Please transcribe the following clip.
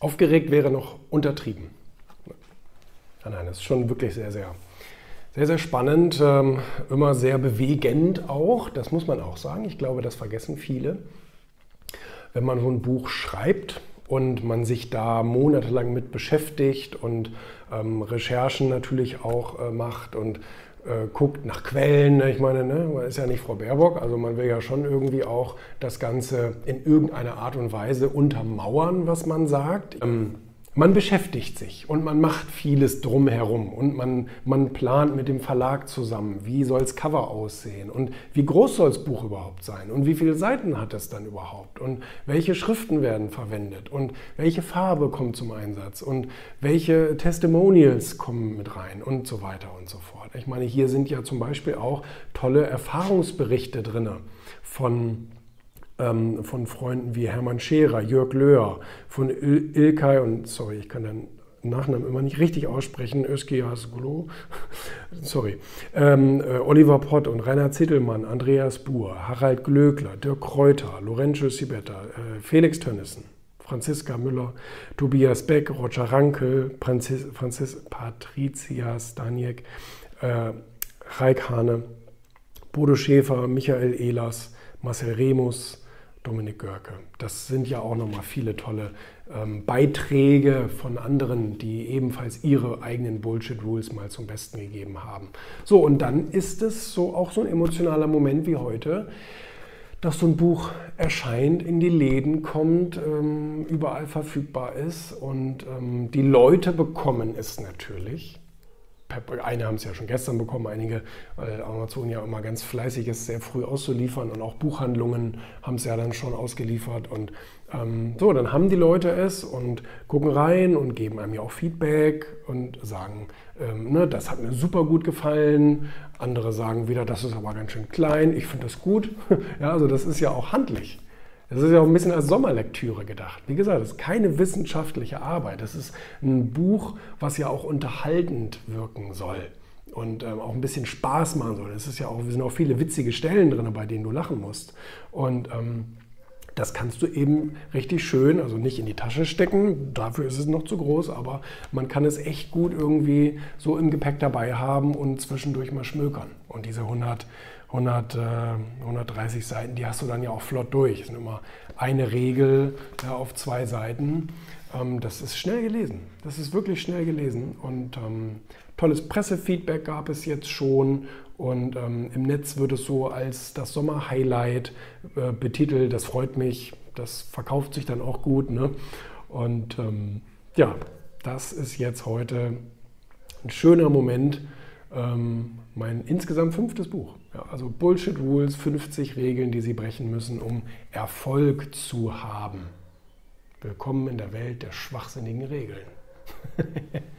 Aufgeregt wäre noch untertrieben. Nein, nein, das ist schon wirklich sehr, sehr, sehr, sehr spannend. Ähm, immer sehr bewegend auch. Das muss man auch sagen. Ich glaube, das vergessen viele. Wenn man so ein Buch schreibt und man sich da monatelang mit beschäftigt und ähm, Recherchen natürlich auch äh, macht und äh, guckt nach Quellen. Ne? Ich meine, ne? man ist ja nicht Frau Baerbock, also man will ja schon irgendwie auch das Ganze in irgendeiner Art und Weise untermauern, was man sagt. Ähm, man beschäftigt sich und man macht vieles drumherum und man, man plant mit dem Verlag zusammen, wie soll das Cover aussehen und wie groß soll das Buch überhaupt sein und wie viele Seiten hat es dann überhaupt und welche Schriften werden verwendet und welche Farbe kommt zum Einsatz und welche Testimonials kommen mit rein und so weiter und so fort. Ich meine, hier sind ja zum Beispiel auch tolle Erfahrungsberichte drin von ähm, von Freunden wie Hermann Scherer, Jörg Löhr, von Il Ilkay und, sorry, ich kann den Nachnamen immer nicht richtig aussprechen, Özkias Gulo, sorry, ähm, äh, Oliver Pott und Rainer Zittelmann, Andreas Buhr, Harald Glöckler, Dirk Kräuter, Lorenzo Sibetta, äh, Felix Tönnissen, Franziska Müller, Tobias Beck, Roger Rankel, Franzis, Franzis Patricia Staniek, äh, Raik Hane, Bodo Schäfer, Michael Ehlers, Marcel Remus, Dominik Görke. Das sind ja auch nochmal viele tolle ähm, Beiträge von anderen, die ebenfalls ihre eigenen Bullshit-Rules mal zum Besten gegeben haben. So, und dann ist es so auch so ein emotionaler Moment wie heute, dass so ein Buch erscheint, in die Läden kommt, ähm, überall verfügbar ist und ähm, die Leute bekommen es natürlich. Einige haben es ja schon gestern bekommen, einige, weil Amazon ja immer ganz fleißig ist, sehr früh auszuliefern und auch Buchhandlungen haben es ja dann schon ausgeliefert. Und ähm, so, dann haben die Leute es und gucken rein und geben einem ja auch Feedback und sagen, ähm, ne, das hat mir super gut gefallen. Andere sagen wieder, das ist aber ganz schön klein, ich finde das gut. ja, also das ist ja auch handlich. Das ist ja auch ein bisschen als Sommerlektüre gedacht. Wie gesagt, das ist keine wissenschaftliche Arbeit. Das ist ein Buch, was ja auch unterhaltend wirken soll und ähm, auch ein bisschen Spaß machen soll. Es ist ja auch, sind auch viele witzige Stellen drin, bei denen du lachen musst. Und ähm, das kannst du eben richtig schön, also nicht in die Tasche stecken, dafür ist es noch zu groß, aber man kann es echt gut irgendwie so im Gepäck dabei haben und zwischendurch mal schmökern. Und diese 100 100, äh, 130 Seiten, die hast du dann ja auch flott durch. Das ist immer eine Regel ja, auf zwei Seiten. Ähm, das ist schnell gelesen. Das ist wirklich schnell gelesen. Und ähm, tolles Pressefeedback gab es jetzt schon. Und ähm, im Netz wird es so als das Sommer-Highlight äh, betitelt. Das freut mich. Das verkauft sich dann auch gut. Ne? Und ähm, ja, das ist jetzt heute ein schöner Moment. Ähm, mein insgesamt fünftes Buch. Ja, also Bullshit Rules, 50 Regeln, die Sie brechen müssen, um Erfolg zu haben. Willkommen in der Welt der schwachsinnigen Regeln.